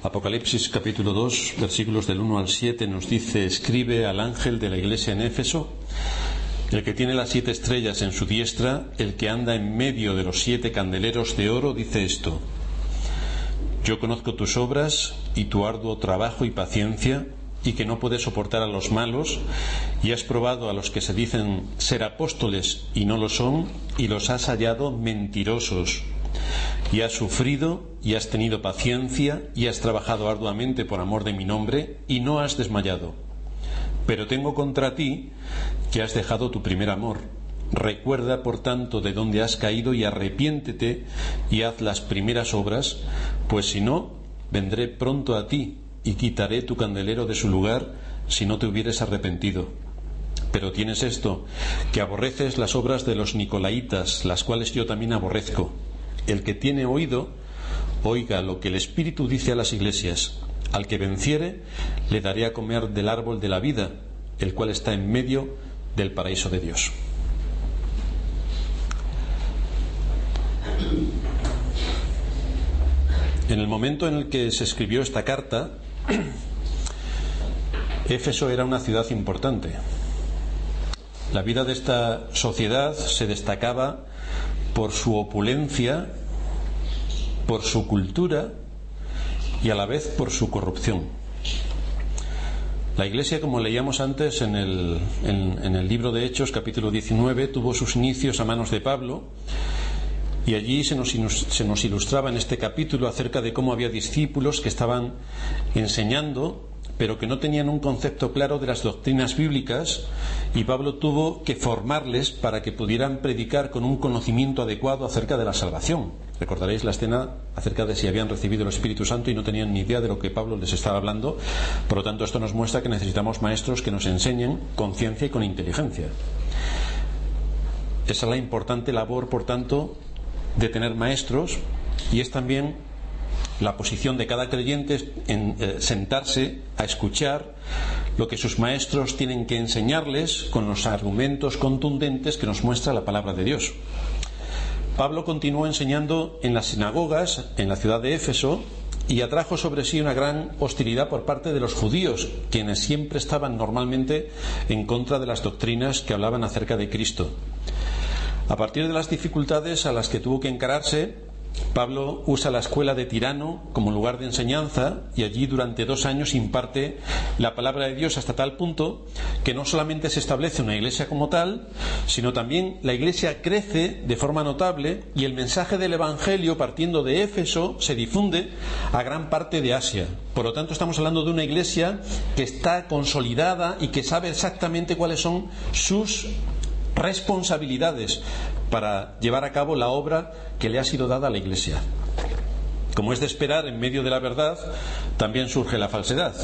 Apocalipsis capítulo 2, versículos del 1 al 7 nos dice, escribe al ángel de la iglesia en Éfeso, el que tiene las siete estrellas en su diestra, el que anda en medio de los siete candeleros de oro, dice esto, yo conozco tus obras y tu arduo trabajo y paciencia, y que no puedes soportar a los malos, y has probado a los que se dicen ser apóstoles y no lo son, y los has hallado mentirosos y has sufrido y has tenido paciencia y has trabajado arduamente por amor de mi nombre y no has desmayado. Pero tengo contra ti que has dejado tu primer amor. Recuerda, por tanto, de dónde has caído y arrepiéntete y haz las primeras obras, pues si no, vendré pronto a ti y quitaré tu candelero de su lugar si no te hubieres arrepentido. Pero tienes esto, que aborreces las obras de los nicolaitas, las cuales yo también aborrezco. El que tiene oído, oiga lo que el Espíritu dice a las iglesias. Al que venciere, le daré a comer del árbol de la vida, el cual está en medio del paraíso de Dios. En el momento en el que se escribió esta carta, Éfeso era una ciudad importante. La vida de esta sociedad se destacaba por su opulencia, por su cultura y a la vez por su corrupción. La Iglesia, como leíamos antes en el, en, el, libro de Hechos, capítulo 19, tuvo sus inicios a manos de Pablo y allí se nos, se nos ilustraba en este capítulo acerca de cómo había discípulos que estaban enseñando pero que no tenían un concepto claro de las doctrinas bíblicas y Pablo tuvo que formarles para que pudieran predicar con un conocimiento adecuado acerca de la salvación. Recordaréis la escena acerca de si habían recibido el Espíritu Santo y no tenían ni idea de lo que Pablo les estaba hablando. Por lo tanto, esto nos muestra que necesitamos maestros que nos enseñen con ciencia y con inteligencia. Esa es la importante labor, por tanto, de tener maestros y es también la posición de cada creyente en eh, sentarse a escuchar lo que sus maestros tienen que enseñarles con los argumentos contundentes que nos muestra la palabra de Dios. Pablo continuó enseñando en las sinagogas en la ciudad de Éfeso y atrajo sobre sí una gran hostilidad por parte de los judíos, quienes siempre estaban normalmente en contra de las doctrinas que hablaban acerca de Cristo. A partir de las dificultades a las que tuvo que encararse, Pablo usa la escuela de Tirano como lugar de enseñanza y allí durante dos años imparte la palabra de Dios hasta tal punto que no solamente se establece una iglesia como tal, sino también la iglesia crece de forma notable y el mensaje del Evangelio partiendo de Éfeso se difunde a gran parte de Asia. Por lo tanto, estamos hablando de una iglesia que está consolidada y que sabe exactamente cuáles son sus responsabilidades para llevar a cabo la obra que le ha sido dada a la Iglesia. Como es de esperar, en medio de la verdad también surge la falsedad.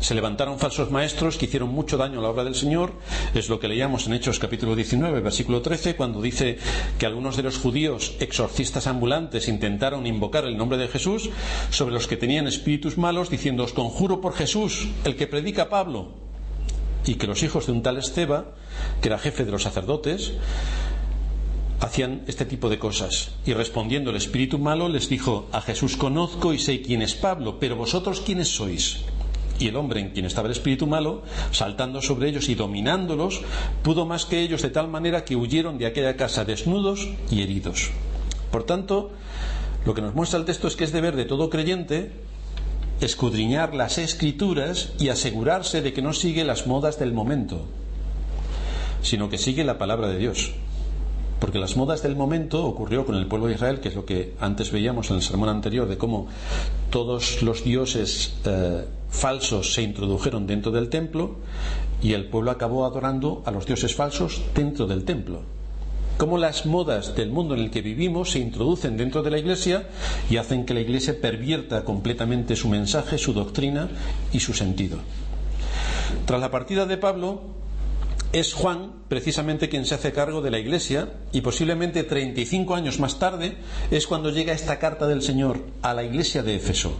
Se levantaron falsos maestros que hicieron mucho daño a la obra del Señor. Es lo que leíamos en Hechos capítulo 19, versículo 13, cuando dice que algunos de los judíos exorcistas ambulantes intentaron invocar el nombre de Jesús sobre los que tenían espíritus malos, diciendo, os conjuro por Jesús, el que predica Pablo. Y que los hijos de un tal Esteba, que era jefe de los sacerdotes, hacían este tipo de cosas. Y respondiendo el espíritu malo les dijo, a Jesús conozco y sé quién es Pablo, pero vosotros quiénes sois. Y el hombre en quien estaba el espíritu malo, saltando sobre ellos y dominándolos, pudo más que ellos de tal manera que huyeron de aquella casa desnudos y heridos. Por tanto, lo que nos muestra el texto es que es deber de todo creyente escudriñar las escrituras y asegurarse de que no sigue las modas del momento, sino que sigue la palabra de Dios. Porque las modas del momento ocurrió con el pueblo de Israel, que es lo que antes veíamos en el sermón anterior, de cómo todos los dioses eh, falsos se introdujeron dentro del templo y el pueblo acabó adorando a los dioses falsos dentro del templo. Cómo las modas del mundo en el que vivimos se introducen dentro de la iglesia y hacen que la iglesia pervierta completamente su mensaje, su doctrina y su sentido. Tras la partida de Pablo, es Juan precisamente quien se hace cargo de la iglesia y posiblemente 35 años más tarde es cuando llega esta carta del Señor a la iglesia de Éfeso.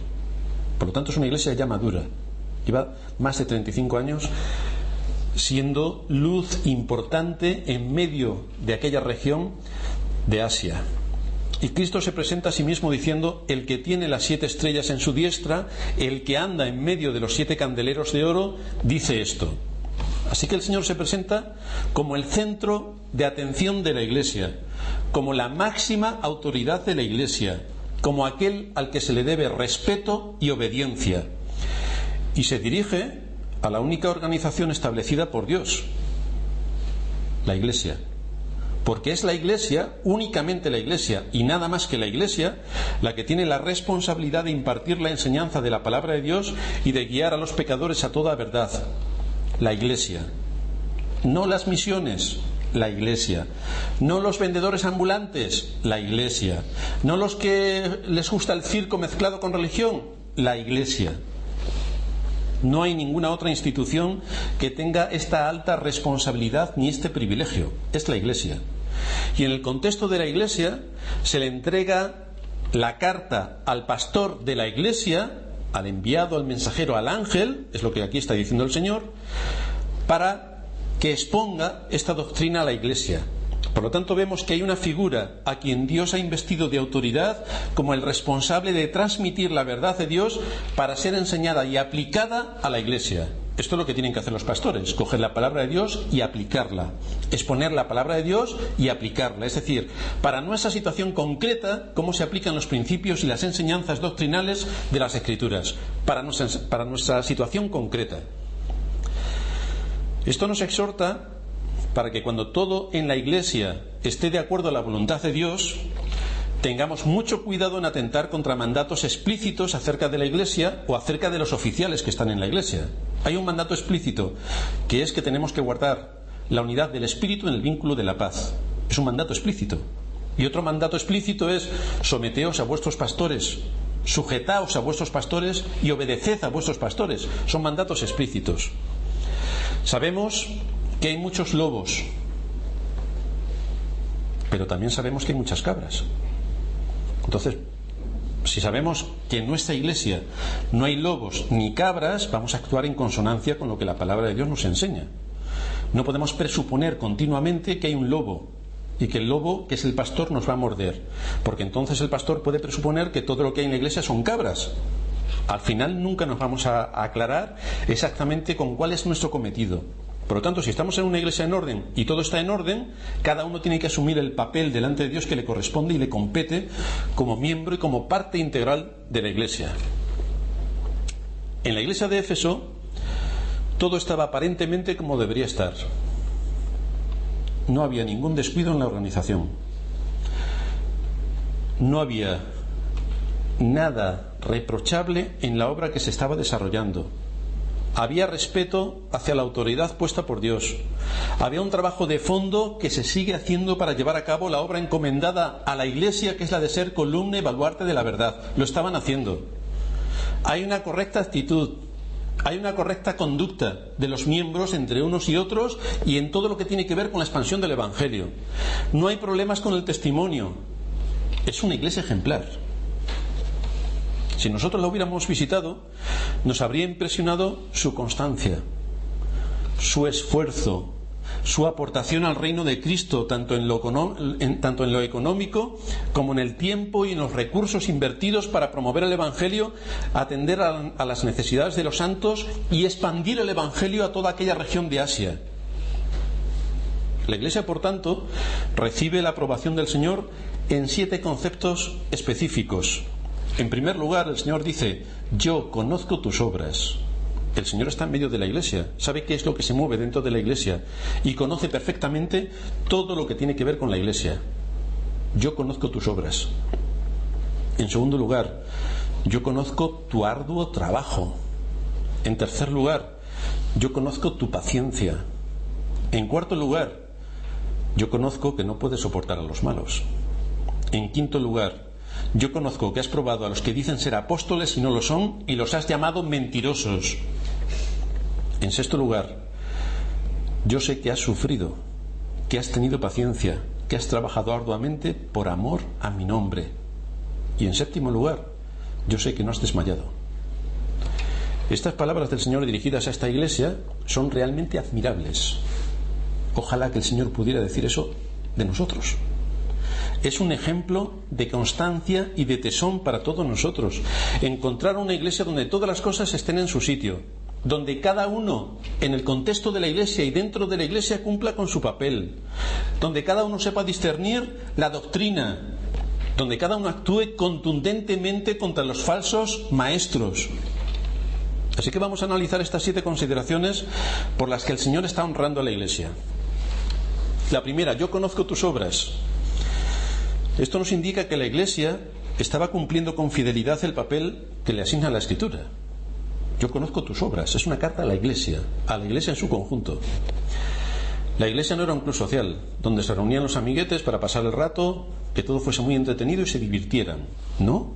Por lo tanto es una iglesia ya madura. Lleva más de 35 años siendo luz importante en medio de aquella región de Asia. Y Cristo se presenta a sí mismo diciendo, el que tiene las siete estrellas en su diestra, el que anda en medio de los siete candeleros de oro, dice esto. Así que el Señor se presenta como el centro de atención de la Iglesia, como la máxima autoridad de la Iglesia, como aquel al que se le debe respeto y obediencia. Y se dirige a la única organización establecida por Dios, la Iglesia porque es la Iglesia, únicamente la Iglesia y nada más que la Iglesia, la que tiene la responsabilidad de impartir la enseñanza de la palabra de Dios y de guiar a los pecadores a toda verdad. La Iglesia. No las misiones, la Iglesia. No los vendedores ambulantes, la Iglesia. No los que les gusta el circo mezclado con religión, la Iglesia. No hay ninguna otra institución que tenga esta alta responsabilidad ni este privilegio. Es la Iglesia. Y en el contexto de la Iglesia se le entrega la carta al pastor de la Iglesia, al enviado, al mensajero, al ángel, es lo que aquí está diciendo el Señor, para que exponga esta doctrina a la Iglesia. Por lo tanto, vemos que hay una figura a quien Dios ha investido de autoridad como el responsable de transmitir la verdad de Dios para ser enseñada y aplicada a la Iglesia. Esto es lo que tienen que hacer los pastores, coger la palabra de Dios y aplicarla, exponer la palabra de Dios y aplicarla. Es decir, para nuestra situación concreta, cómo se aplican los principios y las enseñanzas doctrinales de las Escrituras, para nuestra, para nuestra situación concreta. Esto nos exhorta para que cuando todo en la Iglesia esté de acuerdo a la voluntad de Dios, tengamos mucho cuidado en atentar contra mandatos explícitos acerca de la Iglesia o acerca de los oficiales que están en la Iglesia. Hay un mandato explícito que es que tenemos que guardar la unidad del Espíritu en el vínculo de la paz. Es un mandato explícito. Y otro mandato explícito es someteos a vuestros pastores, sujetaos a vuestros pastores y obedeced a vuestros pastores. Son mandatos explícitos. Sabemos que hay muchos lobos, pero también sabemos que hay muchas cabras. Entonces, si sabemos que en nuestra iglesia no hay lobos ni cabras, vamos a actuar en consonancia con lo que la palabra de Dios nos enseña. No podemos presuponer continuamente que hay un lobo y que el lobo, que es el pastor, nos va a morder, porque entonces el pastor puede presuponer que todo lo que hay en la iglesia son cabras. Al final nunca nos vamos a aclarar exactamente con cuál es nuestro cometido. Por lo tanto, si estamos en una iglesia en orden y todo está en orden, cada uno tiene que asumir el papel delante de Dios que le corresponde y le compete como miembro y como parte integral de la iglesia. En la iglesia de Éfeso, todo estaba aparentemente como debería estar. No había ningún descuido en la organización. No había nada reprochable en la obra que se estaba desarrollando había respeto hacia la autoridad puesta por Dios. Había un trabajo de fondo que se sigue haciendo para llevar a cabo la obra encomendada a la Iglesia, que es la de ser columna y baluarte de la verdad. Lo estaban haciendo. Hay una correcta actitud, hay una correcta conducta de los miembros entre unos y otros y en todo lo que tiene que ver con la expansión del Evangelio. No hay problemas con el testimonio. Es una iglesia ejemplar. Si nosotros la hubiéramos visitado, nos habría impresionado su constancia, su esfuerzo, su aportación al reino de Cristo, tanto en, lo, económico como en el tiempo y en los recursos invertidos para promover el Evangelio, atender a las necesidades de los santos y expandir el Evangelio a toda aquella región de Asia. La Iglesia, por tanto, recibe la aprobación del Señor en siete conceptos específicos en primer lugar, el Señor dice, yo conozco tus obras. El Señor está en medio de la iglesia, sabe qué es lo que se mueve dentro de la iglesia y conoce perfectamente todo lo que tiene que ver con la iglesia. Yo conozco tus obras. En segundo lugar, yo conozco tu arduo trabajo. En tercer lugar, yo conozco tu paciencia. En cuarto lugar, yo conozco que no puedes soportar a los malos. En quinto lugar, yo conozco que has probado a los que dicen ser apóstoles y no lo son y los has llamado mentirosos. En sexto lugar, yo sé que has sufrido, que has tenido paciencia, que has trabajado arduamente por amor a mi nombre. Y en séptimo lugar, yo sé que no has desmayado. Estas palabras del Señor dirigidas a esta iglesia son realmente admirables. Ojalá que el Señor pudiera decir eso de nosotros. Es un ejemplo de constancia y de tesón para todos nosotros. Encontrar una iglesia donde todas las cosas estén en su sitio, donde cada uno en el contexto de la iglesia y dentro de la iglesia cumpla con su papel, donde cada uno sepa discernir la doctrina, donde cada uno actúe contundentemente contra los falsos maestros. Así que vamos a analizar estas siete consideraciones por las que el Señor está honrando a la iglesia. La primera, yo conozco tus obras. Esto nos indica que la iglesia estaba cumpliendo con fidelidad el papel que le asigna la escritura. Yo conozco tus obras. Es una carta a la iglesia, a la iglesia en su conjunto. La iglesia no era un club social, donde se reunían los amiguetes para pasar el rato, que todo fuese muy entretenido y se divirtieran. No.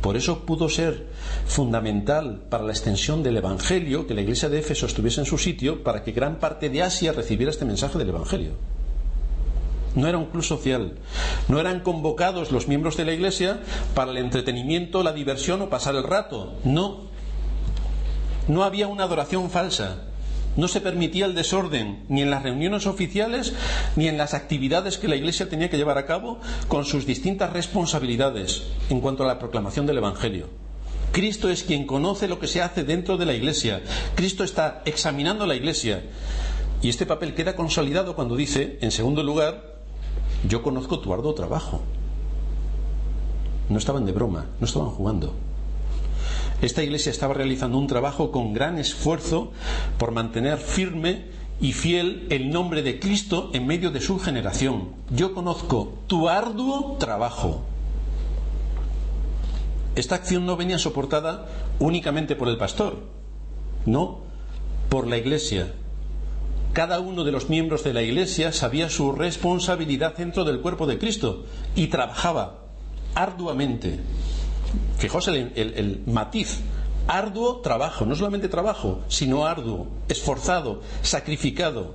Por eso pudo ser fundamental para la extensión del Evangelio que la iglesia de Éfeso estuviese en su sitio para que gran parte de Asia recibiera este mensaje del Evangelio. No era un club social. No eran convocados los miembros de la iglesia para el entretenimiento, la diversión o pasar el rato. No. No había una adoración falsa. No se permitía el desorden ni en las reuniones oficiales ni en las actividades que la Iglesia tenía que llevar a cabo con sus distintas responsabilidades en cuanto a la proclamación del Evangelio. Cristo es quien conoce lo que se hace dentro de la Iglesia. Cristo está examinando la Iglesia. Y este papel queda consolidado cuando dice, en segundo lugar, yo conozco tu arduo trabajo. No estaban de broma, no estaban jugando. Esta iglesia estaba realizando un trabajo con gran esfuerzo por mantener firme y fiel el nombre de Cristo en medio de su generación. Yo conozco tu arduo trabajo. Esta acción no venía soportada únicamente por el pastor, no, por la iglesia. Cada uno de los miembros de la iglesia sabía su responsabilidad dentro del cuerpo de Cristo y trabajaba arduamente Fijaos el, matiz. Arduo trabajo, no solamente trabajo, sino arduo, esforzado, sacrificado.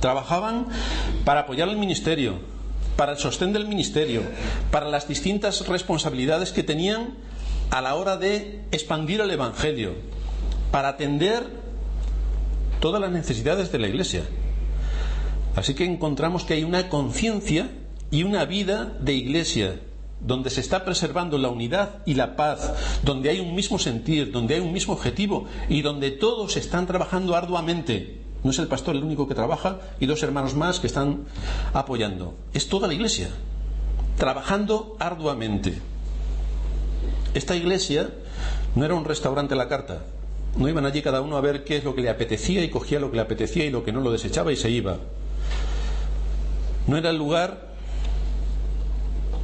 Trabajaban para apoyar el ministerio, para el sostén del ministerio, para las distintas responsabilidades que tenían a la hora de expandir el Evangelio, para atender todas las necesidades de la Iglesia. Así que encontramos que hay una conciencia y una vida de Iglesia donde se está preservando la unidad y la paz, donde hay un mismo sentir, donde hay un mismo objetivo y donde todos están trabajando arduamente. No es el pastor el único que trabaja y dos hermanos más que están apoyando. Es toda la iglesia, trabajando arduamente. Esta iglesia no era un restaurante a la carta. No iban allí cada uno a ver qué es lo que le apetecía y cogía lo que le apetecía y lo que no lo desechaba y se iba. No era el lugar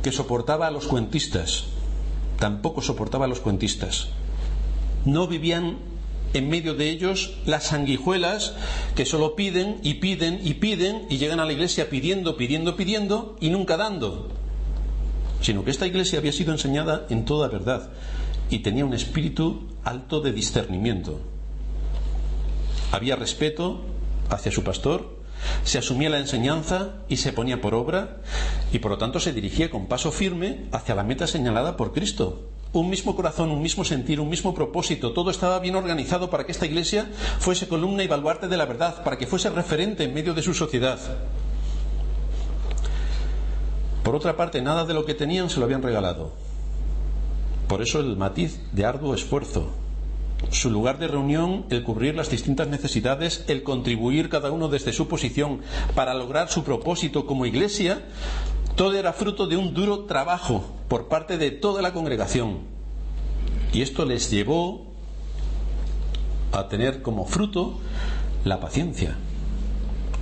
que soportaba a los cuentistas, tampoco soportaba a los cuentistas. No vivían en medio de ellos las sanguijuelas que solo piden y piden y piden y llegan a la iglesia pidiendo, pidiendo, pidiendo y nunca dando. Sino que esta iglesia había sido enseñada en toda verdad y tenía un espíritu alto de discernimiento. Había respeto hacia su pastor, se asumía la enseñanza y se ponía por obra y por lo tanto se dirigía con paso firme hacia la meta señalada por Cristo. Un mismo corazón, un mismo sentir, un mismo propósito, todo estaba bien organizado para que esta iglesia fuese columna y baluarte de la verdad, para que fuese referente en medio de su sociedad. Por otra parte, nada de lo que tenían se lo habían regalado. Por eso el matiz de arduo esfuerzo, su lugar de reunión, el cubrir las distintas necesidades, el contribuir cada uno desde su posición para lograr su propósito como iglesia, todo era fruto de un duro trabajo por parte de toda la congregación. Y esto les llevó a tener como fruto la paciencia.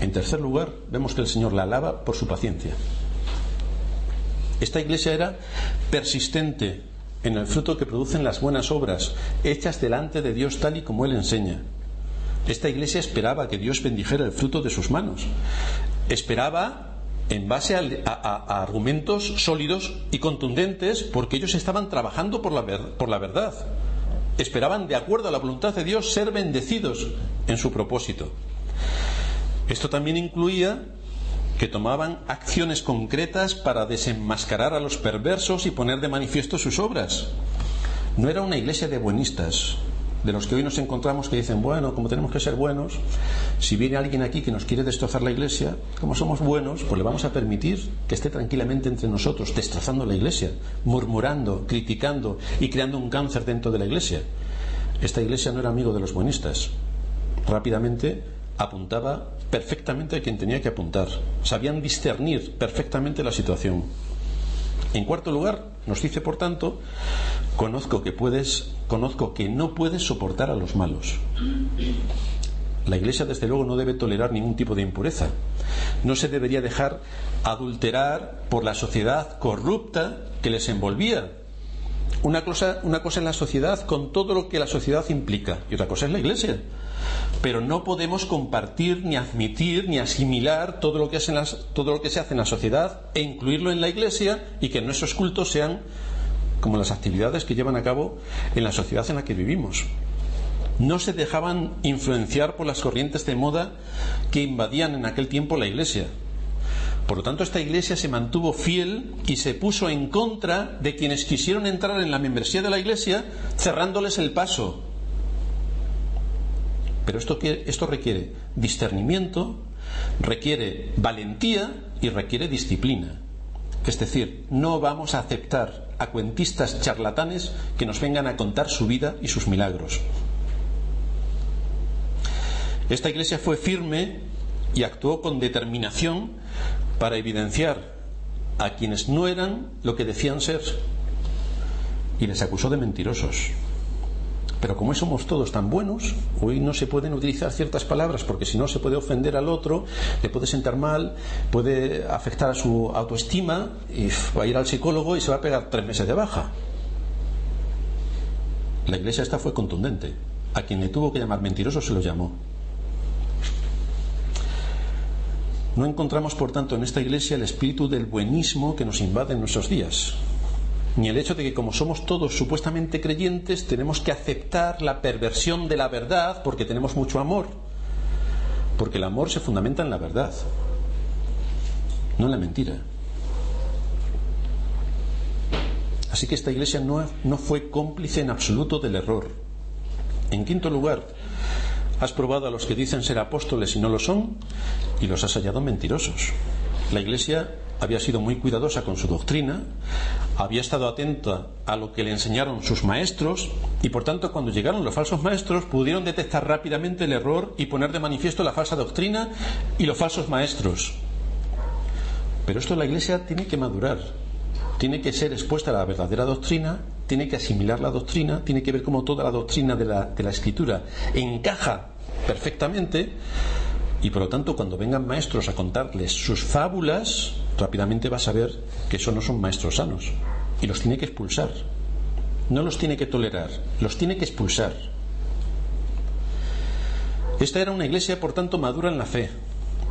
En tercer lugar, vemos que el Señor la alaba por su paciencia. Esta iglesia era persistente, en el fruto que producen las buenas obras, hechas delante de Dios tal y como Él enseña. Esta iglesia esperaba que Dios bendijera el fruto de sus manos. Esperaba en base a, argumentos sólidos y contundentes porque ellos estaban trabajando por la, por la verdad. Esperaban, de acuerdo a la voluntad de Dios, ser bendecidos en su propósito. Esto también incluía que tomaban acciones concretas para desenmascarar a los perversos y poner de manifiesto sus obras. No era una iglesia de buenistas, de los que hoy nos encontramos que dicen, bueno, como tenemos que ser buenos, si viene alguien aquí que nos quiere destrozar la iglesia, como somos buenos, pues le vamos a permitir que esté tranquilamente entre nosotros, destrozando la iglesia, murmurando, criticando y creando un cáncer dentro de la iglesia. Esta iglesia no era amigo de los buenistas. Rápidamente apuntaba perfectamente a quien tenía que apuntar. Sabían discernir perfectamente la situación. En cuarto lugar, nos dice, por tanto, conozco que puedes, conozco que no puedes soportar a los malos. La Iglesia, desde luego, no debe tolerar ningún tipo de impureza. No se debería dejar adulterar por la sociedad corrupta que les envolvía. Una cosa, una cosa es la sociedad con todo lo que la sociedad implica y otra cosa es la Iglesia pero no podemos compartir ni admitir ni asimilar todo lo que, todo lo que se hace en la sociedad e incluirlo en la iglesia y que nuestros cultos sean como las actividades que llevan a cabo en la sociedad en la que vivimos. No se dejaban influenciar por las corrientes de moda que invadían en aquel tiempo la iglesia. Por lo tanto, esta iglesia se mantuvo fiel y se puso en contra de quienes quisieron entrar en la membresía de la iglesia cerrándoles el paso pero esto, esto requiere discernimiento, requiere valentía y requiere disciplina. Es decir, no vamos a aceptar a cuentistas charlatanes que nos vengan a contar su vida y sus milagros. Esta iglesia fue firme y actuó con determinación para evidenciar a quienes no eran lo que decían ser y les acusó de mentirosos. Pero como somos todos tan buenos, hoy no se pueden utilizar ciertas palabras porque si no se puede ofender al otro, le puede sentar mal, puede afectar a su autoestima y va a ir al psicólogo y se va a pegar tres meses de baja. La iglesia esta fue contundente. A quien le tuvo que llamar mentiroso se lo llamó. No encontramos, por tanto, en esta iglesia el espíritu del buenismo que nos invade en nuestros días ni el hecho de que como somos todos supuestamente creyentes tenemos que aceptar la perversión de la verdad porque tenemos mucho amor. Porque el amor se fundamenta en la verdad, no en la mentira. Así que esta iglesia no, no fue cómplice en absoluto del error. En quinto lugar, has probado a los que dicen ser apóstoles y no lo son y los has hallado mentirosos. La iglesia había sido muy cuidadosa con su doctrina, había estado atenta a lo que le enseñaron sus maestros y por tanto cuando llegaron los falsos maestros pudieron detectar rápidamente el error y poner de manifiesto la falsa doctrina y los falsos maestros. Pero esto la Iglesia tiene que madurar, tiene que ser expuesta a la verdadera doctrina, tiene que asimilar la doctrina, tiene que ver cómo toda la doctrina de la, de la Escritura encaja perfectamente y por lo tanto cuando vengan maestros a contarles sus fábulas, rápidamente va a saber que eso no son maestros sanos y los tiene que expulsar. No los tiene que tolerar, los tiene que expulsar. Esta era una iglesia, por tanto, madura en la fe,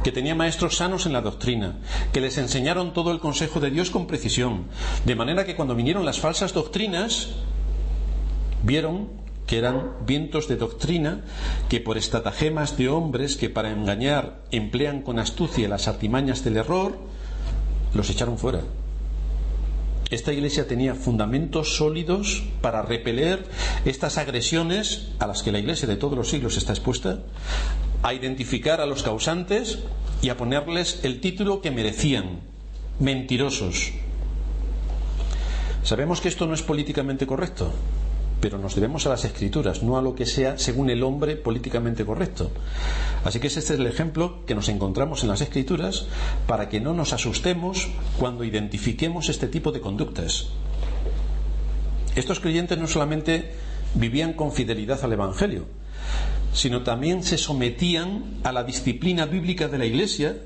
que tenía maestros sanos en la doctrina, que les enseñaron todo el consejo de Dios con precisión, de manera que cuando vinieron las falsas doctrinas, vieron que eran vientos de doctrina que por estratagemas de hombres que para engañar emplean con astucia las artimañas del error, los echaron fuera. Esta iglesia tenía fundamentos sólidos para repeler estas agresiones a las que la iglesia de todos los siglos está expuesta, a identificar a los causantes y a ponerles el título que merecían, mentirosos. Sabemos que esto no es políticamente correcto, pero nos debemos a las escrituras, no a lo que sea según el hombre políticamente correcto. Así que este es el ejemplo que nos encontramos en las escrituras para que no nos asustemos cuando identifiquemos este tipo de conductas. Estos creyentes no solamente vivían con fidelidad al Evangelio, sino también se sometían a la disciplina bíblica de la Iglesia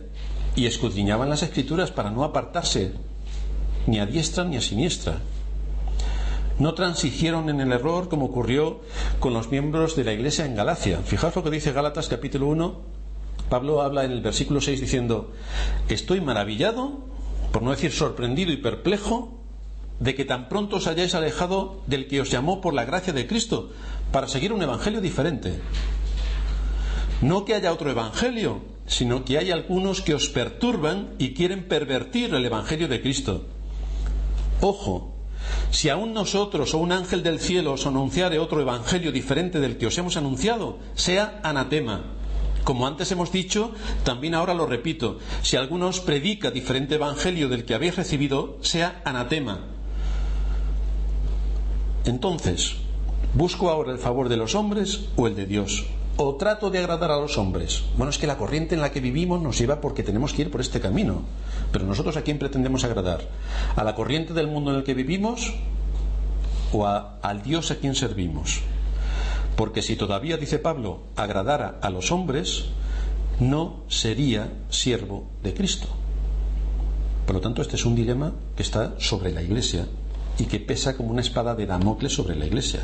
y escudriñaban las escrituras para no apartarse ni a diestra ni a siniestra no transigieron en el error como ocurrió con los miembros de la iglesia en Galacia. Fijaos lo que dice Gálatas capítulo 1. Pablo habla en el versículo 6 diciendo, estoy maravillado, por no decir sorprendido y perplejo, de que tan pronto os hayáis alejado del que os llamó por la gracia de Cristo para seguir un evangelio diferente. No que haya otro evangelio, sino que hay algunos que os perturban y quieren pervertir el evangelio de Cristo. Ojo, Si aún nosotros o un ángel del cielo os anunciare otro evangelio diferente del que os hemos anunciado, sea anatema. Como antes hemos dicho, también ahora lo repito, si alguno os predica diferente evangelio del que habéis recibido, sea anatema. Entonces, ¿busco ahora el favor de los hombres o el de Dios? ¿O trato de agradar a los hombres? Bueno, es que la corriente en la que vivimos nos lleva porque tenemos que ir por este camino. Pero nosotros a quién pretendemos agradar? ¿A la corriente del mundo en el que vivimos o al Dios a quien servimos? Porque si todavía, dice Pablo, agradara a los hombres, no sería siervo de Cristo. Por lo tanto, este es un dilema que está sobre la Iglesia y que pesa como una espada de Damocles sobre la Iglesia.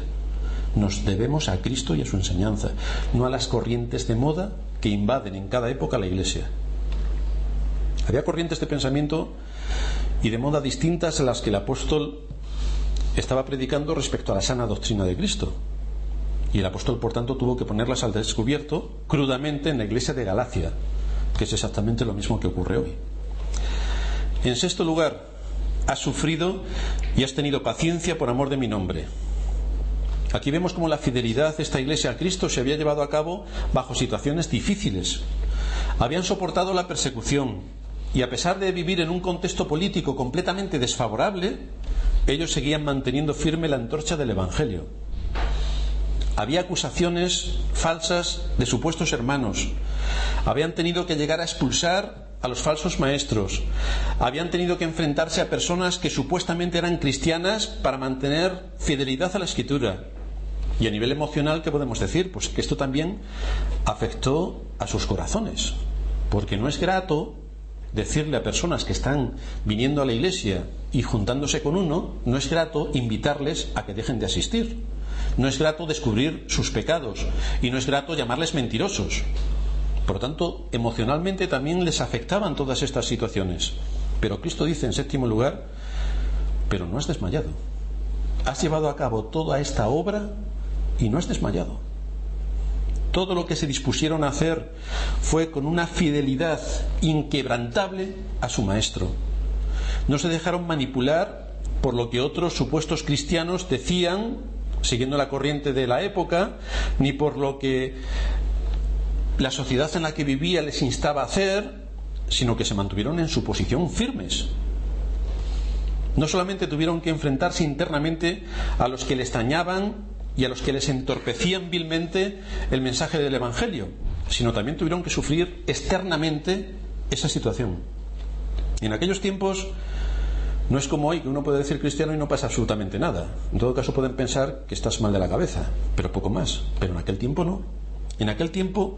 Nos debemos a Cristo y a su enseñanza, no a las corrientes de moda que invaden en cada época la Iglesia. Había corrientes de pensamiento y de moda distintas a las que el apóstol estaba predicando respecto a la sana doctrina de Cristo. Y el apóstol, por tanto, tuvo que ponerlas al descubierto crudamente en la iglesia de Galacia, que es exactamente lo mismo que ocurre hoy. En sexto lugar, has sufrido y has tenido paciencia por amor de mi nombre. Aquí vemos cómo la fidelidad de esta iglesia a Cristo se había llevado a cabo bajo situaciones difíciles. Habían soportado la persecución y a pesar de vivir en un contexto político completamente desfavorable, ellos seguían manteniendo firme la antorcha del Evangelio. Había acusaciones falsas de supuestos hermanos. Habían tenido que llegar a expulsar a los falsos maestros. Habían tenido que enfrentarse a personas que supuestamente eran cristianas para mantener fidelidad a la escritura. Y a nivel emocional, ¿qué podemos decir? Pues que esto también afectó a sus corazones. Porque no es grato decirle a personas que están viniendo a la iglesia y juntándose con uno, no es grato invitarles a que dejen de asistir. No es grato descubrir sus pecados y no es grato llamarles mentirosos. Por lo tanto, emocionalmente también les afectaban todas estas situaciones. Pero Cristo dice en séptimo lugar, pero no has desmayado. Has llevado a cabo toda esta obra y no has desmayado. Todo lo que se dispusieron a hacer fue con una fidelidad inquebrantable a su maestro. No se dejaron manipular por lo que otros supuestos cristianos decían siguiendo la corriente de la época, ni por lo que la sociedad en la que vivía les instaba a hacer, sino que se mantuvieron en su posición firmes. No solamente tuvieron que enfrentarse internamente a los que les dañaban y a los que les entorpecían vilmente el mensaje del Evangelio, sino también tuvieron que sufrir externamente esa situación. Y en aquellos tiempos no es como hoy, que uno puede decir cristiano y no pasa absolutamente nada. En todo caso pueden pensar que estás mal de la cabeza, pero poco más. Pero en aquel tiempo no. En aquel tiempo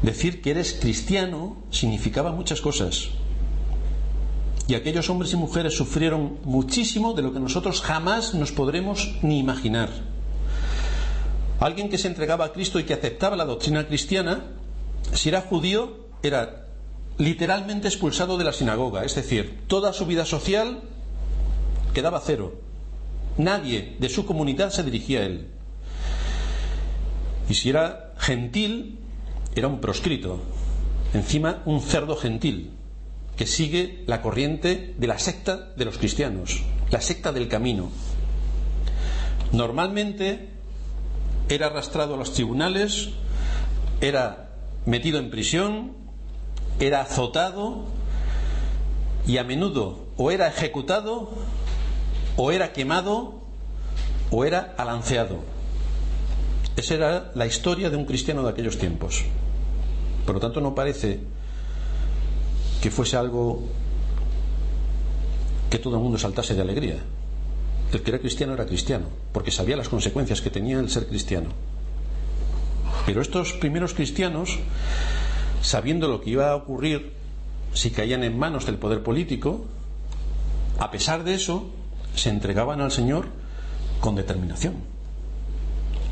decir que eres cristiano significaba muchas cosas. Y aquellos hombres y mujeres sufrieron muchísimo de lo que nosotros jamás nos podremos ni imaginar. Alguien que se entregaba a Cristo y que aceptaba la doctrina cristiana, si era judío, era literalmente expulsado de la sinagoga. Es decir, toda su vida social quedaba cero. Nadie de su comunidad se dirigía a él. Y si era gentil, era un proscrito. Encima, un cerdo gentil, que sigue la corriente de la secta de los cristianos, la secta del camino. Normalmente era arrastrado a los tribunales, era metido en prisión, era azotado y a menudo o era ejecutado o era quemado o era alanceado. Esa era la historia de un cristiano de aquellos tiempos. Por lo tanto, no parece que fuese algo que todo el mundo saltase de alegría. El que era cristiano era cristiano, porque sabía las consecuencias que tenía el ser cristiano. Pero estos primeros cristianos, sabiendo lo que iba a ocurrir si caían en manos del poder político, a pesar de eso, se entregaban al Señor con determinación.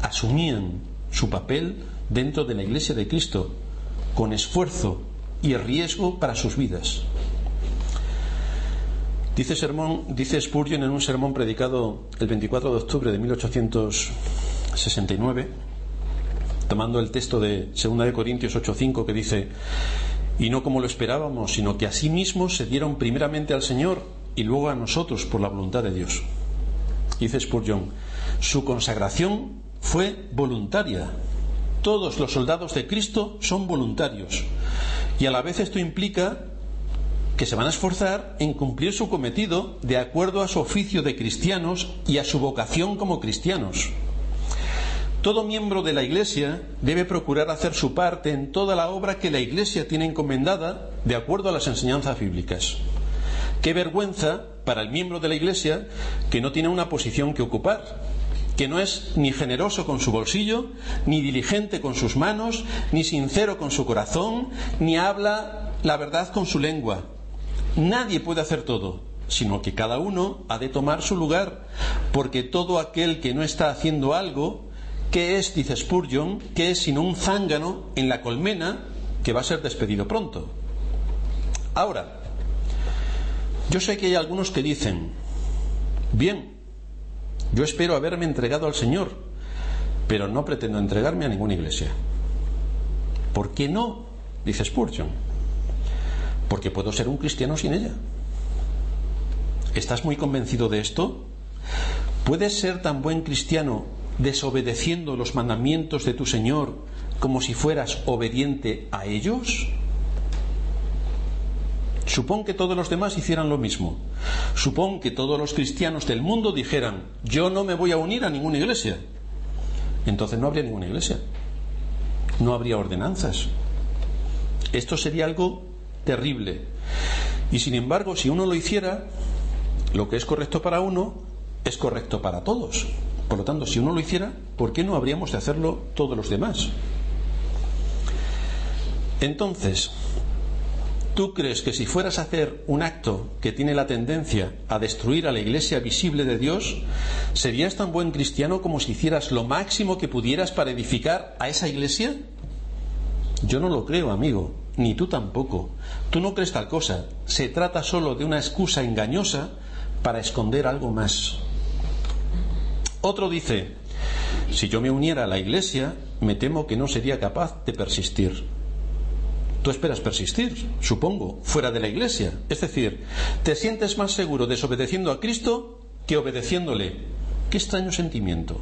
Asumían su papel dentro de la iglesia de Cristo con esfuerzo y riesgo para sus vidas. Dice, Spurgeon en un sermón predicado el 24 de octubre de 1869, tomando el texto de 2 de Corintios 8:5 que dice, y no como lo esperábamos, sino que asimismo se dieron primeramente al Señor y luego a nosotros por la voluntad de Dios. Dice Spurgeon, su consagración fue voluntaria. Todos los soldados de Cristo son voluntarios. Y a la vez esto implica que se van a esforzar en cumplir su cometido de acuerdo a su oficio de cristianos y a su vocación como cristianos. Todo miembro de la Iglesia debe procurar hacer su parte en toda la obra que la Iglesia tiene encomendada de acuerdo a las enseñanzas bíblicas. Qué vergüenza para el miembro de la Iglesia que no tiene una posición que ocupar, que no es ni generoso con su bolsillo, ni diligente con sus manos, ni sincero con su corazón, ni habla la verdad con su lengua. Nadie puede hacer todo, sino que cada uno ha de tomar su lugar, porque todo aquel que no está haciendo algo ¿Qué es, dice Spurgeon, qué es sino un zángano en la colmena que va a ser despedido pronto? Ahora, yo sé que hay algunos que dicen, bien, yo espero haberme entregado al Señor, pero no pretendo entregarme a ninguna iglesia. ¿Por qué no? Dice Spurgeon. Porque puedo ser un cristiano sin ella. ¿Estás muy convencido de esto? ¿Puedes ser tan buen cristiano desobedeciendo los mandamientos de tu Señor como si fueras obediente a ellos? Supón que todos los demás hicieran lo mismo. Supón que todos los cristianos del mundo dijeran, yo no me voy a unir a ninguna iglesia. Entonces no habría ninguna iglesia. No habría ordenanzas. Esto sería algo terrible. Y sin embargo, si uno lo hiciera, lo que es correcto para uno es correcto para todos. Por lo tanto, si uno lo hiciera, ¿por qué no habríamos de hacerlo todos los demás? Entonces, ¿tú crees que si fueras a hacer un acto que tiene la tendencia a destruir a la iglesia visible de Dios, serías tan buen cristiano como si hicieras lo máximo que pudieras para edificar a esa iglesia? Yo no lo creo, amigo, ni tú tampoco. Tú no crees tal cosa. Se trata solo de una excusa engañosa para esconder algo más. Otro dice, si yo me uniera a la iglesia, me temo que no sería capaz de persistir. Tú esperas persistir, supongo, fuera de la iglesia. Es decir, te sientes más seguro desobedeciendo a Cristo que obedeciéndole. Qué extraño sentimiento.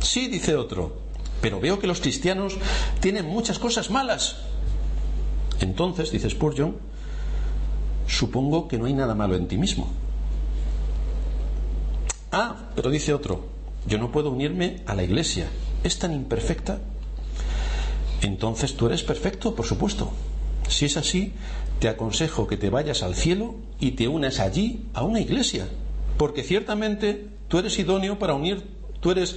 Sí, dice otro, pero veo que los cristianos tienen muchas cosas malas. Entonces, dice Spurgeon, supongo que no hay nada malo en ti mismo. Ah, pero dice otro, yo no puedo unirme a la iglesia. ¿Es tan imperfecta? Entonces tú eres perfecto, por supuesto. Si es así, te aconsejo que te vayas al cielo y te unas allí a una iglesia, porque ciertamente tú eres idóneo para unir, tú eres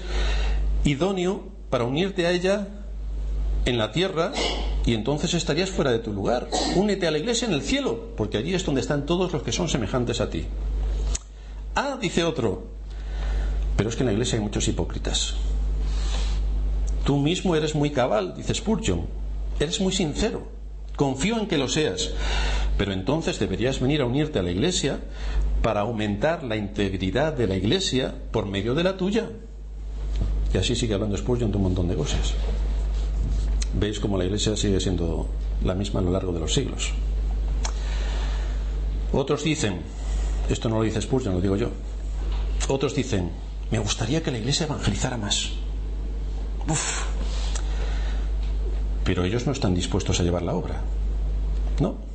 idóneo para unirte a ella en la tierra y entonces estarías fuera de tu lugar. Únete a la iglesia en el cielo, porque allí es donde están todos los que son semejantes a ti. Ah, dice otro, pero es que en la iglesia hay muchos hipócritas. Tú mismo eres muy cabal, dice Spurgeon. Eres muy sincero. Confío en que lo seas. Pero entonces deberías venir a unirte a la iglesia para aumentar la integridad de la iglesia por medio de la tuya. Y así sigue hablando Spurgeon de un montón de cosas. Veis cómo la iglesia sigue siendo la misma a lo largo de los siglos. Otros dicen, esto no lo dice Spurgeon, lo digo yo. Otros dicen, me gustaría que la iglesia evangelizara más. Uf. Pero ellos no están dispuestos a llevar la obra. ¿No?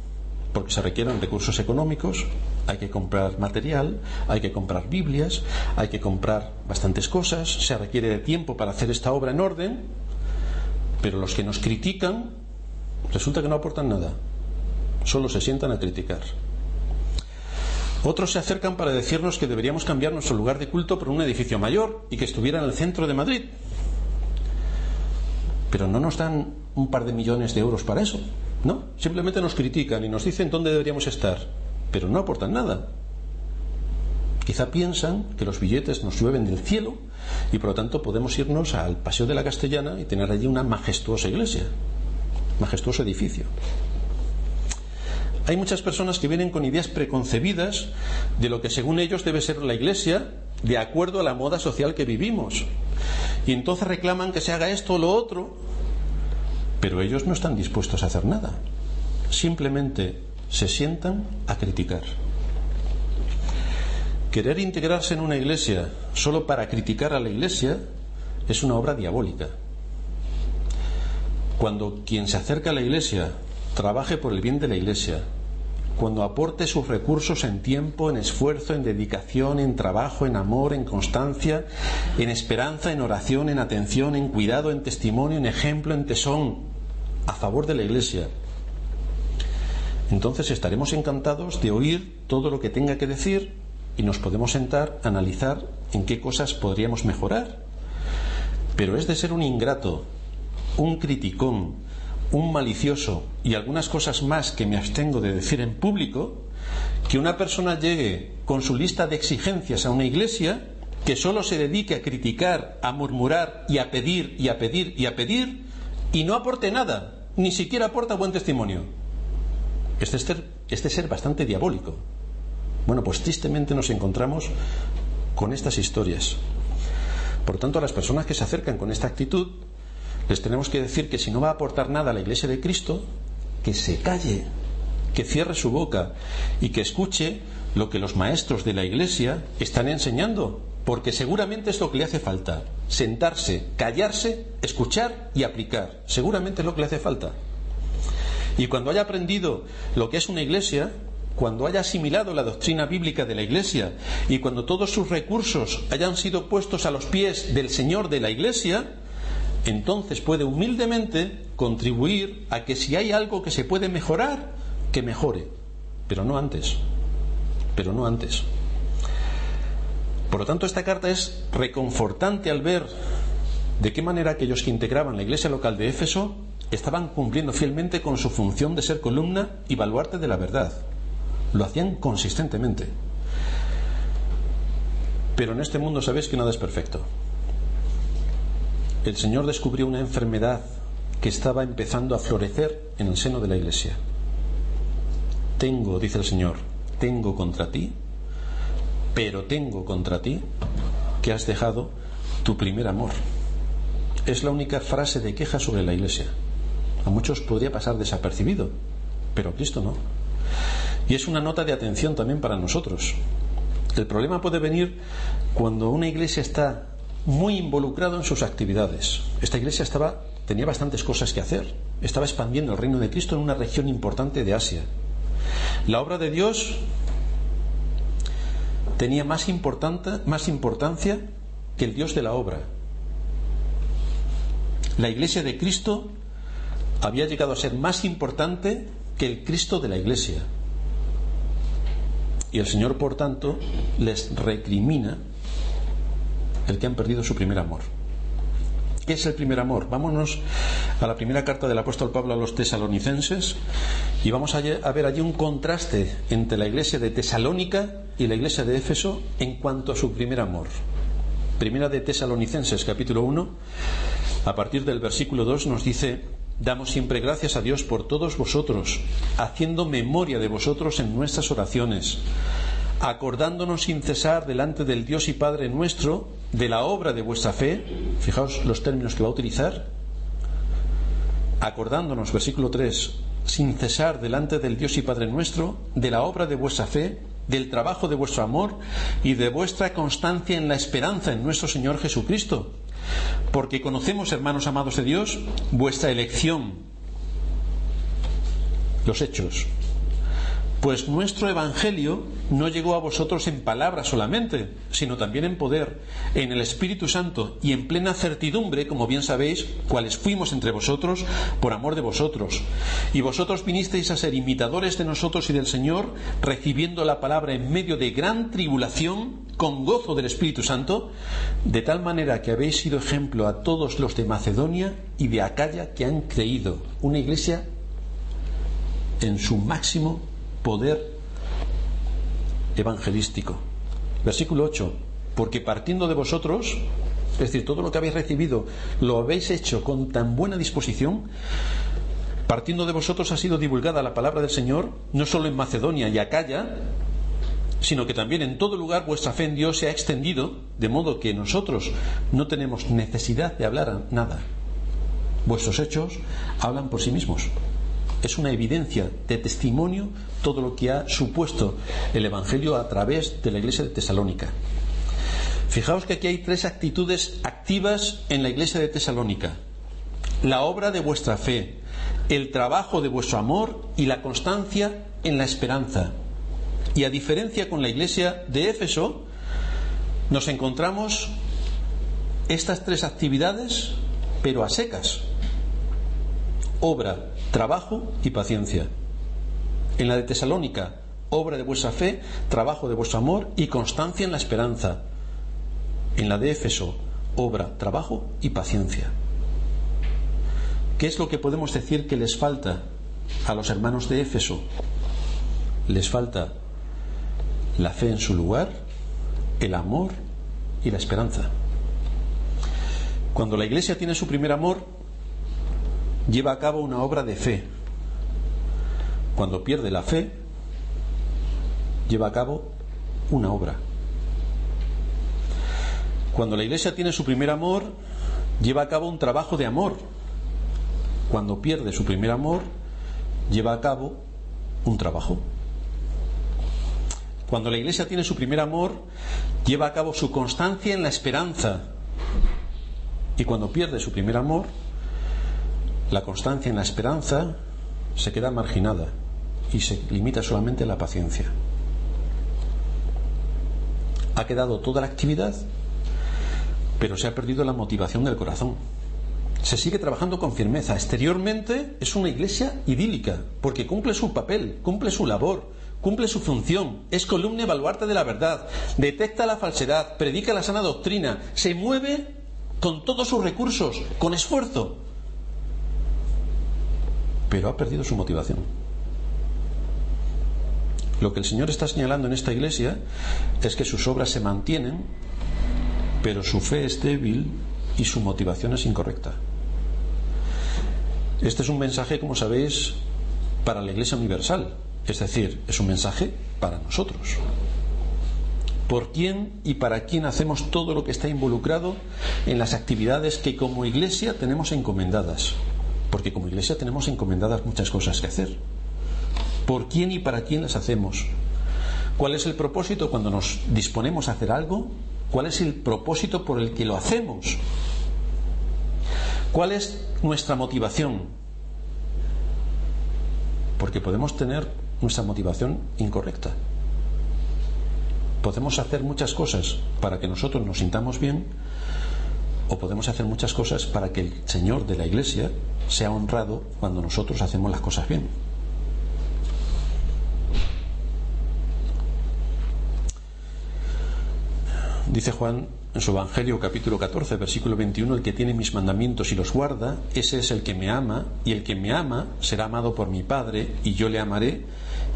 Porque se requieren recursos económicos, hay que comprar material, hay que comprar Biblias, hay que comprar bastantes cosas, se requiere de tiempo para hacer esta obra en orden, pero los que nos critican resulta que no aportan nada, solo se sientan a criticar. Otros se acercan para decirnos que deberíamos cambiar nuestro lugar de culto por un edificio mayor y que estuviera en el centro de Madrid. Pero no nos dan un par de millones de euros para eso, ¿no? Simplemente nos critican y nos dicen dónde deberíamos estar, pero no aportan nada. Quizá piensan que los billetes nos llueven del cielo y por lo tanto podemos irnos al Paseo de la Castellana y tener allí una majestuosa iglesia, majestuoso edificio. Hay muchas personas que vienen con ideas preconcebidas de lo que según ellos debe ser la iglesia de acuerdo a la moda social que vivimos. Y entonces reclaman que se haga esto o lo otro, pero ellos no están dispuestos a hacer nada. Simplemente se sientan a criticar. Querer integrarse en una iglesia solo para criticar a la iglesia es una obra diabólica. Cuando quien se acerca a la iglesia trabaje por el bien de la iglesia, cuando aporte sus recursos en tiempo, en esfuerzo, en dedicación, en trabajo, en amor, en constancia, en esperanza, en oración, en atención, en cuidado, en testimonio, en ejemplo, en tesón, a favor de la iglesia, entonces estaremos encantados de oír todo lo que tenga que decir y nos podemos sentar a analizar en qué cosas podríamos mejorar. Pero es de ser un ingrato, un criticón, un malicioso y algunas cosas más que me abstengo de decir en público, que una persona llegue con su lista de exigencias a una iglesia que solo se dedique a criticar, a murmurar y a pedir y a pedir y a pedir y no aporte nada, ni siquiera aporta buen testimonio. Este ser, este ser bastante diabólico. Bueno, pues tristemente nos encontramos con estas historias. Por tanto, a las personas que se acercan con esta actitud, les tenemos que decir que si no va a aportar nada a la Iglesia de Cristo, que se calle, que cierre su boca y que escuche lo que los maestros de la Iglesia están enseñando, porque seguramente es lo que le hace falta, sentarse, callarse, escuchar y aplicar. Seguramente es lo que le hace falta. Y cuando haya aprendido lo que es una iglesia, cuando haya asimilado la doctrina bíblica de la Iglesia y cuando todos sus recursos hayan sido puestos a los pies del Señor de la Iglesia, entonces puede humildemente contribuir a que si hay algo que se puede mejorar, que mejore, pero no antes, pero no antes. Por lo tanto, esta carta es reconfortante al ver de qué manera aquellos que integraban la iglesia local de Éfeso estaban cumpliendo fielmente con su función de ser columna y baluarte de la verdad. Lo hacían consistentemente. Pero en este mundo sabéis que nada es perfecto el Señor descubrió una enfermedad que estaba empezando a florecer en el seno de la iglesia. Tengo, dice el Señor, tengo contra ti, pero tengo contra ti que has dejado tu primer amor. Es la única frase de queja sobre la iglesia. A muchos podría pasar desapercibido, pero a Cristo no. Y es una nota de atención también para nosotros. El problema puede venir cuando una iglesia está muy involucrado en sus actividades. Esta iglesia estaba, tenía bastantes cosas que hacer. Estaba expandiendo el reino de Cristo en una región importante de Asia. La obra de Dios tenía más, más importancia que el Dios de la obra. La iglesia de Cristo había llegado a ser más importante que el Cristo de la iglesia. Y el Señor, por tanto, les recrimina el que han perdido su primer amor. ¿Qué es el primer amor? Vámonos a la primera carta del apóstol Pablo a los tesalonicenses y vamos a ver allí un contraste entre la iglesia de Tesalónica y la iglesia de Éfeso en cuanto a su primer amor. Primera de Tesalonicenses capítulo 1, a partir del versículo 2 nos dice, damos siempre gracias a Dios por todos vosotros, haciendo memoria de vosotros en nuestras oraciones acordándonos sin cesar delante del Dios y Padre nuestro de la obra de vuestra fe, fijaos los términos que va a utilizar, acordándonos, versículo 3, sin cesar delante del Dios y Padre nuestro de la obra de vuestra fe, del trabajo de vuestro amor y de vuestra constancia en la esperanza en nuestro Señor Jesucristo. Porque conocemos, hermanos amados de Dios, vuestra elección, los hechos, pues nuestro Evangelio no llegó a vosotros en palabras solamente, sino también en poder, en el Espíritu Santo y en plena certidumbre, como bien sabéis, cuáles fuimos entre vosotros por amor de vosotros. Y vosotros vinisteis a ser imitadores de nosotros y del Señor, recibiendo la palabra en medio de gran tribulación, con gozo del Espíritu Santo, de tal manera que habéis sido ejemplo a todos los de Macedonia y de Acaya que han creído. Una iglesia en su máximo poder evangelístico. Versículo 8. Porque partiendo de vosotros, es decir, todo lo que habéis recibido, lo habéis hecho con tan buena disposición, partiendo de vosotros ha sido divulgada la palabra del Señor, no solo en Macedonia y Acaya, sino que también en todo lugar vuestra fe en Dios se ha extendido, de modo que nosotros no tenemos necesidad de hablar nada. Vuestros hechos hablan por sí mismos. Es una evidencia de testimonio todo lo que ha supuesto el Evangelio a través de la iglesia de Tesalónica. Fijaos que aquí hay tres actitudes activas en la iglesia de Tesalónica. La obra de vuestra fe, el trabajo de vuestro amor y la constancia en la esperanza. Y a diferencia con la iglesia de Éfeso, nos encontramos estas tres actividades, pero a secas. Obra, trabajo y paciencia. En la de Tesalónica, obra de vuestra fe, trabajo de vuestro amor y constancia en la esperanza. En la de Éfeso, obra, trabajo y paciencia. ¿Qué es lo que podemos decir que les falta a los hermanos de Éfeso? Les falta la fe en su lugar, el amor y la esperanza. Cuando la iglesia tiene su primer amor, lleva a cabo una obra de fe. Cuando pierde la fe, lleva a cabo una obra. Cuando la iglesia tiene su primer amor, lleva a cabo un trabajo de amor. Cuando pierde su primer amor, lleva a cabo un trabajo. Cuando la iglesia tiene su primer amor, lleva a cabo su constancia en la esperanza. Y cuando pierde su primer amor, la constancia en la esperanza se queda marginada y se limita solamente a la paciencia. Ha quedado toda la actividad, pero se ha perdido la motivación del corazón. Se sigue trabajando con firmeza. Exteriormente es una iglesia idílica, porque cumple su papel, cumple su labor, cumple su función, es columna y baluarte de la verdad, detecta la falsedad, predica la sana doctrina, se mueve con todos sus recursos, con esfuerzo, pero ha perdido su motivación. Lo que el Señor está señalando en esta iglesia es que sus obras se mantienen, pero su fe es débil y su motivación es incorrecta. Este es un mensaje, como sabéis, para la Iglesia Universal, es decir, es un mensaje para nosotros por quién y para quién hacemos todo lo que está involucrado en las actividades que como iglesia tenemos encomendadas. Porque como iglesia tenemos encomendadas muchas cosas que hacer. ¿Por quién y para quién las hacemos? ¿Cuál es el propósito cuando nos disponemos a hacer algo? ¿Cuál es el propósito por el que lo hacemos? ¿Cuál es nuestra motivación? Porque podemos tener nuestra motivación incorrecta podemos hacer muchas cosas para que nosotros nos sintamos bien o podemos hacer muchas cosas para que el Señor de la Iglesia sea honrado cuando nosotros hacemos las cosas bien. Dice Juan en su Evangelio capítulo 14, versículo 21, el que tiene mis mandamientos y los guarda, ese es el que me ama, y el que me ama será amado por mi Padre, y yo le amaré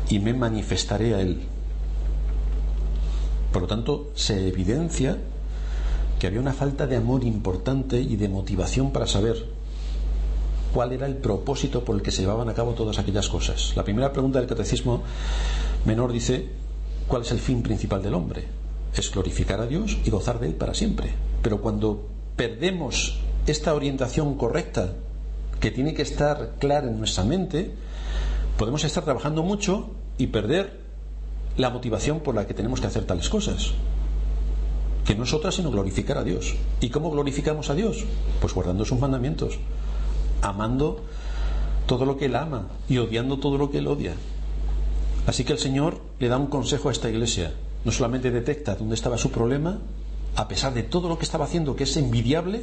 y me manifestaré a él. Por lo tanto, se evidencia que había una falta de amor importante y de motivación para saber cuál era el propósito por el que se llevaban a cabo todas aquellas cosas. La primera pregunta del catecismo menor dice, ¿cuál es el fin principal del hombre? Es glorificar a Dios y gozar de Él para siempre. Pero cuando perdemos esta orientación correcta, que tiene que estar clara en nuestra mente, podemos estar trabajando mucho y perder la motivación por la que tenemos que hacer tales cosas. Que no es otra sino glorificar a Dios. ¿Y cómo glorificamos a Dios? Pues guardando sus mandamientos, amando todo lo que Él ama y odiando todo lo que Él odia. Así que el Señor le da un consejo a esta iglesia. No solamente detecta dónde estaba su problema, a pesar de todo lo que estaba haciendo, que es envidiable,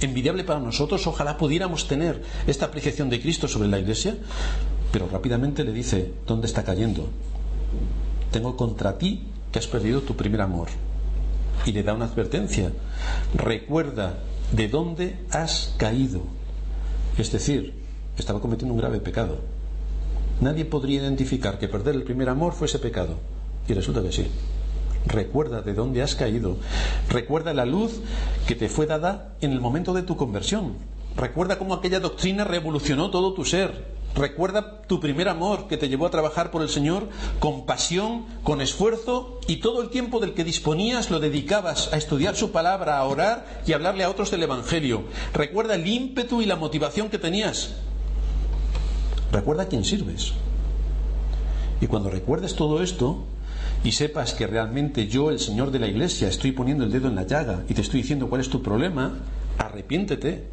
envidiable para nosotros, ojalá pudiéramos tener esta apreciación de Cristo sobre la iglesia, pero rápidamente le dice dónde está cayendo tengo contra ti que has perdido tu primer amor. Y le da una advertencia. Recuerda de dónde has caído. Es decir, estaba cometiendo un grave pecado. Nadie podría identificar que perder el primer amor fuese pecado. Y resulta que sí. Recuerda de dónde has caído. Recuerda la luz que te fue dada en el momento de tu conversión. Recuerda cómo aquella doctrina revolucionó todo tu ser. Recuerda tu primer amor que te llevó a trabajar por el Señor con pasión, con esfuerzo y todo el tiempo del que disponías lo dedicabas a estudiar su palabra, a orar y a hablarle a otros del Evangelio. Recuerda el ímpetu y la motivación que tenías. Recuerda a quién sirves. Y cuando recuerdes todo esto y sepas que realmente yo, el Señor de la Iglesia, estoy poniendo el dedo en la llaga y te estoy diciendo cuál es tu problema, arrepiéntete.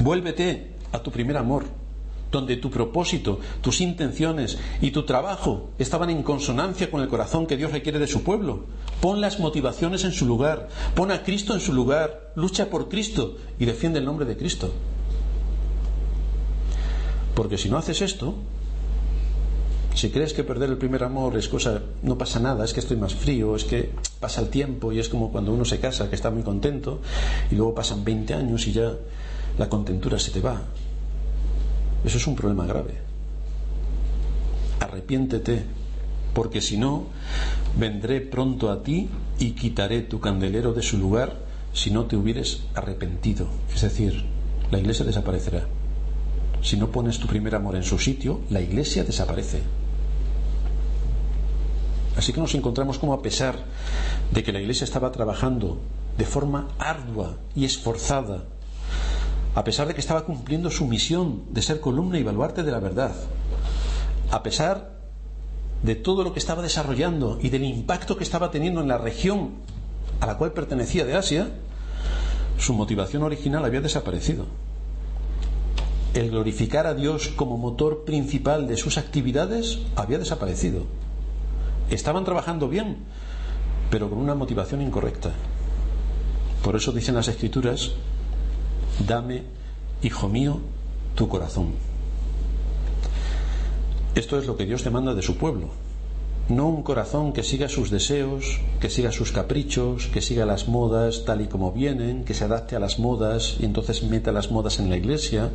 Vuélvete a tu primer amor, donde tu propósito, tus intenciones y tu trabajo estaban en consonancia con el corazón que Dios requiere de su pueblo. Pon las motivaciones en su lugar, pon a Cristo en su lugar, lucha por Cristo y defiende el nombre de Cristo. Porque si no haces esto, si crees que perder el primer amor es cosa, no pasa nada, es que estoy más frío, es que pasa el tiempo y es como cuando uno se casa, que está muy contento, y luego pasan 20 años y ya la contentura se te va. Eso es un problema grave. Arrepiéntete, porque si no, vendré pronto a ti y quitaré tu candelero de su lugar si no te hubieres arrepentido. Es decir, la iglesia desaparecerá. Si no pones tu primer amor en su sitio, la iglesia desaparece. Así que nos encontramos como a pesar de que la iglesia estaba trabajando de forma ardua y esforzada, a pesar de que estaba cumpliendo su misión de ser columna y baluarte de la verdad, a pesar de todo lo que estaba desarrollando y del impacto que estaba teniendo en la región a la cual pertenecía de Asia, su motivación original había desaparecido el glorificar a Dios como motor principal de sus actividades había desaparecido. Estaban trabajando bien, pero con una motivación incorrecta. Por eso dicen las escrituras, dame, hijo mío, tu corazón. Esto es lo que Dios demanda de su pueblo. No un corazón que siga sus deseos, que siga sus caprichos, que siga las modas tal y como vienen, que se adapte a las modas y entonces meta las modas en la iglesia,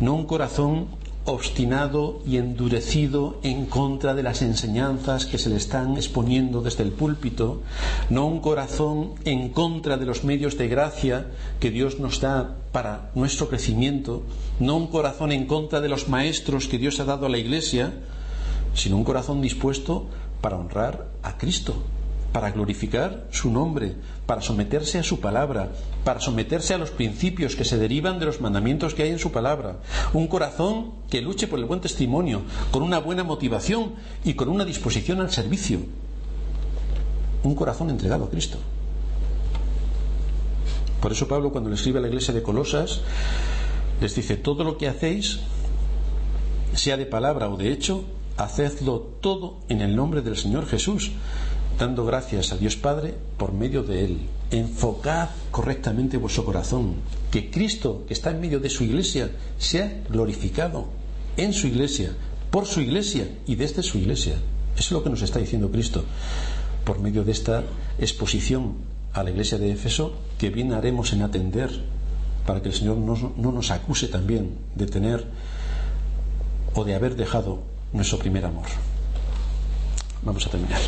no un corazón obstinado y endurecido en contra de las enseñanzas que se le están exponiendo desde el púlpito, no un corazón en contra de los medios de gracia que Dios nos da para nuestro crecimiento, no un corazón en contra de los maestros que Dios ha dado a la Iglesia, sino un corazón dispuesto para honrar a Cristo, para glorificar su nombre, para someterse a su palabra, para someterse a los principios que se derivan de los mandamientos que hay en su palabra. Un corazón que luche por el buen testimonio, con una buena motivación y con una disposición al servicio. Un corazón entregado a Cristo. Por eso Pablo cuando le escribe a la iglesia de Colosas les dice, todo lo que hacéis, sea de palabra o de hecho, hacedlo todo en el nombre del Señor Jesús dando gracias a Dios Padre por medio de Él. Enfocad correctamente vuestro corazón, que Cristo, que está en medio de su iglesia, sea glorificado en su iglesia, por su iglesia y desde su iglesia. Eso es lo que nos está diciendo Cristo por medio de esta exposición a la iglesia de Éfeso, que bien haremos en atender para que el Señor no, no nos acuse también de tener o de haber dejado nuestro primer amor. Vamos a terminar.